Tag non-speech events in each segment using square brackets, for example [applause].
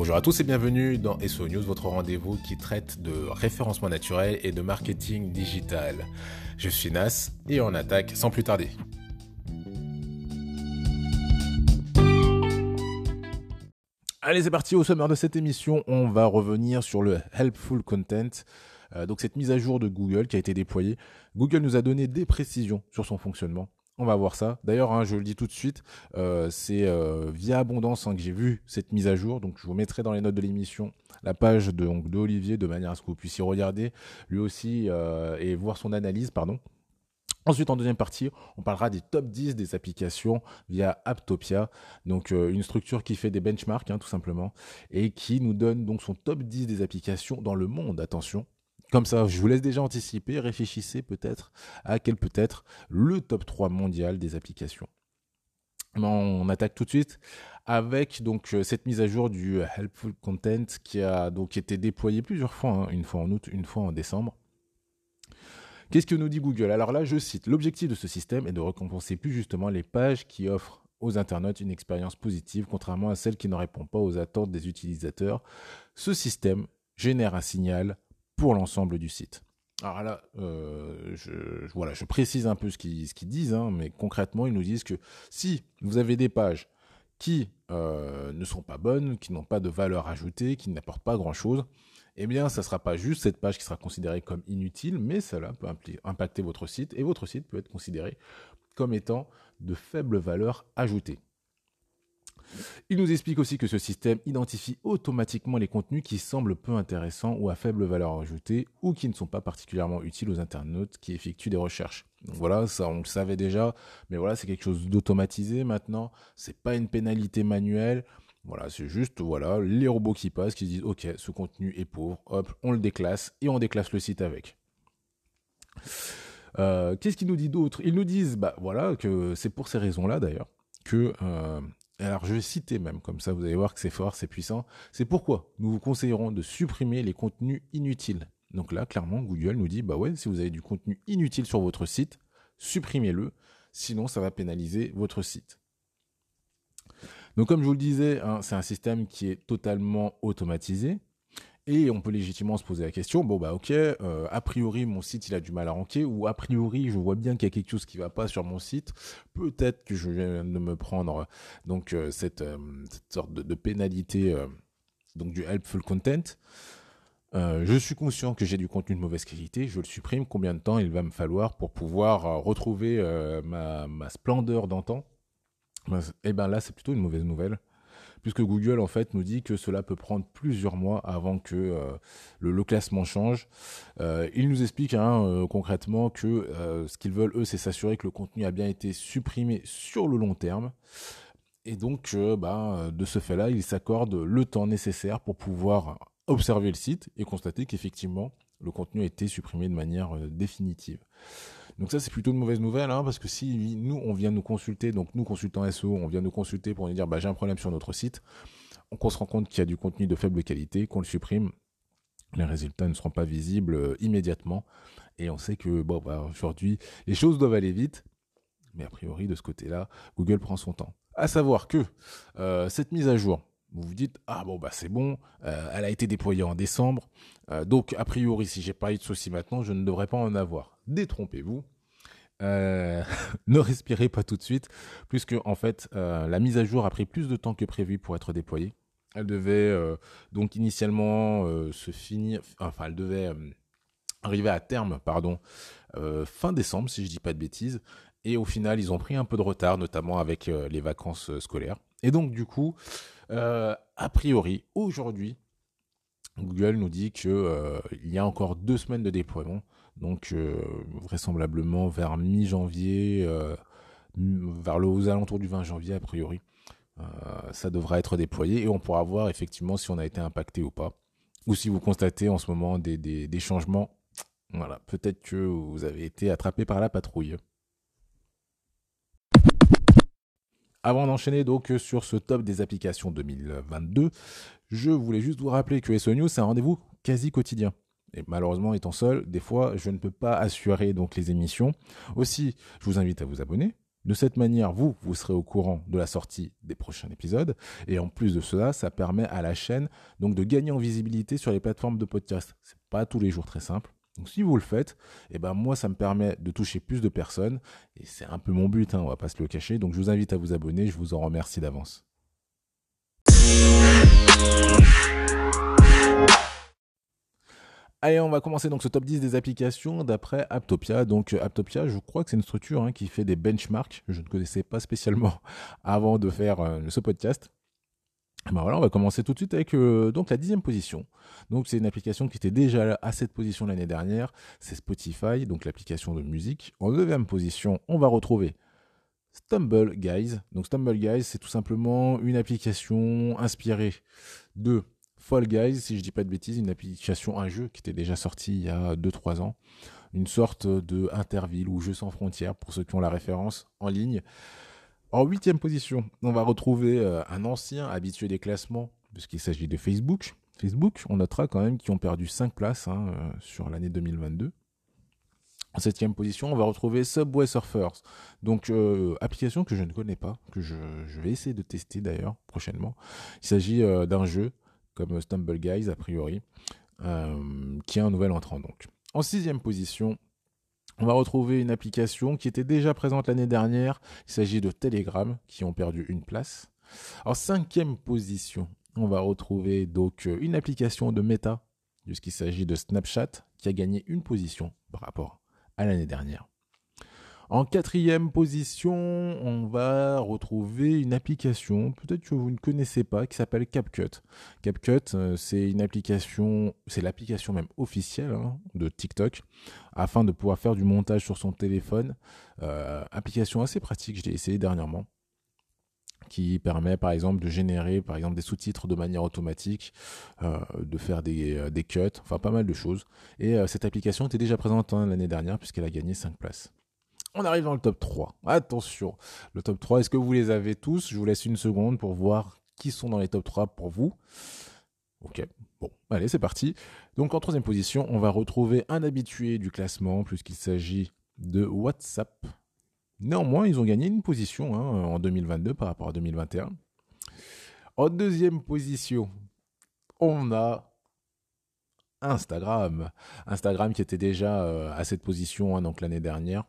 Bonjour à tous et bienvenue dans SO News, votre rendez-vous qui traite de référencement naturel et de marketing digital. Je suis Nas et on attaque sans plus tarder. Allez, c'est parti. Au sommaire de cette émission, on va revenir sur le helpful content. Euh, donc cette mise à jour de Google qui a été déployée. Google nous a donné des précisions sur son fonctionnement. On va voir ça. D'ailleurs, hein, je le dis tout de suite, euh, c'est euh, via Abondance hein, que j'ai vu cette mise à jour. Donc, je vous mettrai dans les notes de l'émission la page de, de Olivier de manière à ce que vous puissiez regarder lui aussi euh, et voir son analyse. Ensuite, en deuxième partie, on parlera des top 10 des applications via Aptopia, donc une structure qui fait des benchmarks, hein, tout simplement, et qui nous donne donc son top 10 des applications dans le monde. Attention, comme ça, je vous laisse déjà anticiper, réfléchissez peut-être à quel peut être le top 3 mondial des applications. On attaque tout de suite avec donc euh, cette mise à jour du Helpful Content qui a donc été déployé plusieurs fois, hein, une fois en août, une fois en décembre. Qu'est-ce que nous dit Google? Alors là, je cite, l'objectif de ce système est de récompenser plus justement les pages qui offrent aux internautes une expérience positive, contrairement à celles qui ne répondent pas aux attentes des utilisateurs. Ce système génère un signal l'ensemble du site. Alors là, euh, je, voilà, je précise un peu ce qu'ils ce qu'ils disent, hein, mais concrètement, ils nous disent que si vous avez des pages qui euh, ne sont pas bonnes, qui n'ont pas de valeur ajoutée, qui n'apportent pas grand-chose, eh bien, ça ne sera pas juste cette page qui sera considérée comme inutile, mais cela peut impacter votre site, et votre site peut être considéré comme étant de faible valeur ajoutée. Il nous explique aussi que ce système identifie automatiquement les contenus qui semblent peu intéressants ou à faible valeur ajoutée ou qui ne sont pas particulièrement utiles aux internautes qui effectuent des recherches. Voilà, ça on le savait déjà, mais voilà, c'est quelque chose d'automatisé maintenant, c'est pas une pénalité manuelle. Voilà, c'est juste voilà, les robots qui passent qui disent OK, ce contenu est pauvre, hop, on le déclasse et on déclasse le site avec. Euh, qu'est-ce qu'ils nous dit d'autre Ils nous disent bah voilà que c'est pour ces raisons-là d'ailleurs que euh, alors je vais citer même, comme ça vous allez voir que c'est fort, c'est puissant. C'est pourquoi nous vous conseillerons de supprimer les contenus inutiles. Donc là, clairement, Google nous dit, bah ouais, si vous avez du contenu inutile sur votre site, supprimez-le, sinon ça va pénaliser votre site. Donc comme je vous le disais, hein, c'est un système qui est totalement automatisé. Et on peut légitimement se poser la question, bon bah ok, euh, a priori mon site il a du mal à ranker, ou a priori je vois bien qu'il y a quelque chose qui va pas sur mon site, peut-être que je viens de me prendre donc euh, cette, euh, cette, sorte de, pénalité donc du helpful content. je suis conscient que j'ai du contenu de mauvaise qualité, je le supprime. Combien de temps il va me falloir pour pouvoir retrouver ma, ma, splendeur d'antan? Eh bien là, c'est plutôt une mauvaise nouvelle puisque Google en fait nous dit que cela peut prendre plusieurs mois avant que euh, le, classement change. Euh, ils nous expliquent hein, euh, concrètement que ce qu'ils veulent eux, c'est s'assurer que le contenu a bien été supprimé sur le long terme. Et donc, bah, de ce fait-là, ils s'accordent le temps nécessaire pour pouvoir observer le site et constater qu'effectivement, le contenu a été supprimé de manière définitive. Donc ça, c'est plutôt une mauvaise nouvelle, hein, parce que si nous, on vient nous consulter, donc nous, consultants SEO, on vient nous consulter pour nous dire, bah, j'ai un problème sur notre site, qu'on se rend compte qu'il y a du contenu de faible qualité, qu'on le supprime, les résultats ne seront pas visibles euh, immédiatement. Et on sait que, bah, aujourd'hui, les choses doivent aller vite, mais a priori, de ce côté-là, Google prend son temps. À savoir que euh, cette mise à jour, vous vous dites ah bon bah c'est bon, euh, elle a été déployée en décembre, euh, donc a priori si j'ai pas eu de soucis maintenant, je ne devrais pas en avoir. Détrompez-vous. Euh, [laughs] ne respirez pas tout de suite, puisque en fait la mise à jour a pris plus de temps que prévu pour être déployée. Elle devait donc initialement se finir, enfin elle devait arriver à terme, pardon, fin décembre si je dis pas de bêtises. Et au final, ils ont pris un peu de retard, notamment avec les vacances scolaires. Et donc du coup, euh, a priori, aujourd'hui, Google nous dit qu'il euh, y a encore deux semaines de déploiement, donc euh, vraisemblablement vers mi-janvier, vers le, aux alentours du 20 janvier a priori. ça devra être déployé et on pourra voir effectivement si on a été impacté ou pas. Ou si vous constatez en ce moment des, des changements, voilà, peut-être que vous avez été attrapé par la patrouille. Avant d'enchaîner donc sur ce top des applications 2022, je voulais juste vous rappeler que SO News, c'est un rendez-vous quasi quotidien. Et malheureusement, étant seul, des fois, je ne peux pas assurer donc les émissions. Aussi, je vous invite à vous abonner, De cette manière, vous, vous serez au courant de la sortie des prochains épisodes. Et en plus de cela, ça permet à la chaîne donc de gagner en visibilité sur les plateformes de podcast. C'est pas tous les jours très simple. Donc si vous le faites, eh ben moi ça me permet de toucher plus de personnes et c'est un peu mon but, hein, on va pas se le cacher. Donc je vous invite à vous abonner, je vous en remercie d'avance. Allez, on va commencer donc ce top 10 des applications d'après Aptopia. Donc euh, Aptopia, je crois que c'est une structure hein, qui fait des benchmarks. Je ne connaissais pas spécialement [laughs] avant de faire euh, ce podcast. Ben voilà, on va commencer tout de suite avec euh, donc la dixième position. Donc c'est une application qui était déjà à cette position l'année dernière. C'est Spotify, donc l'application de musique. En neuvième position, on va retrouver Stumble Guys. Donc Stumble Guys, c'est tout simplement une application inspirée de Fall Guys, si je dis pas de bêtises, une application, un jeu qui était déjà sorti il y a 2-3 ans. Une sorte de interville ou jeu sans frontières pour ceux qui ont la référence en ligne. En huitième position, on va retrouver euh, un ancien habitué des classements, puisqu'il s'agit de Facebook. Facebook, on notera quand même qu'ils ont perdu 5 places hein, euh, sur l'année 2022. En septième position, on va retrouver Subway Surfers. Donc, euh, application que je ne connais pas, que je, vais essayer de tester d'ailleurs prochainement. Il s'agit d'un jeu comme Stumble Guys a priori, qui est un nouvel entrant donc. En sixième position, on va retrouver une application qui était déjà présente l'année dernière. Il s'agit de Telegram qui ont perdu une place. En cinquième position, on va retrouver donc une application de Meta, puisqu'il s'agit de Snapchat, qui a gagné une position par rapport à l'année dernière. En quatrième position, on va retrouver une application, peut-être que vous ne connaissez pas, qui s'appelle CapCut. CapCut, euh, c'est une application, c'est l'application même officielle hein, de TikTok, afin de pouvoir faire du montage sur son téléphone. Euh, application assez pratique, je l'ai essayé dernièrement qui permet par exemple de générer des sous-titres de manière automatique, euh, de faire des, des, cuts, enfin pas mal de choses. Et cette application était déjà présente hein, l'année dernière puisqu'elle a gagné 5 places. On arrive dans le top 3. Attention, le top 3, est-ce que vous les avez tous? Je vous laisse une seconde pour voir qui sont dans les top 3 pour vous. Ok, bon, allez, c'est parti. Donc en troisième position, on va retrouver un habitué du classement, puisqu'il s'agit de WhatsApp. Néanmoins, ils ont gagné une position hein, en 2022 par rapport à 2021. En deuxième position, on a Instagram. Instagram qui était déjà euh, à cette position hein, l'année dernière.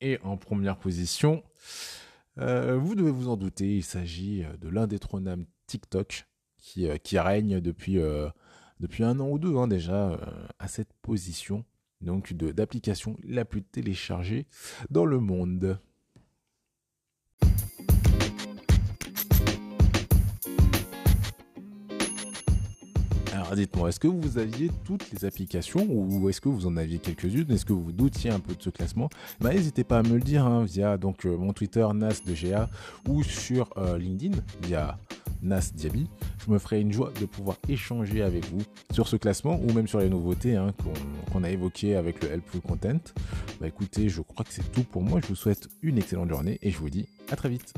Et en première position, euh, vous devez vous en douter, il s'agit euh, de l'indétrônable TikTok euh, qui règne depuis, depuis un an ou deux hein, déjà à cette position donc d'application la plus téléchargée dans le monde. Dites-moi, est-ce que vous aviez toutes les applications ou est-ce que vous en aviez quelques-unes? Est-ce que vous doutiez un peu de ce classement? Bah, N'hésitez pas à me le dire hein, via donc, euh, mon Twitter NAS de GA ou sur euh, LinkedIn via Nas Diaby. Je me ferai une joie de pouvoir échanger avec vous sur ce classement ou même sur les nouveautés hein, qu'on a évoquées avec le Helpful Content. Bah écoutez, je crois que c'est tout pour moi. Je vous souhaite une excellente journée et je vous dis à très vite.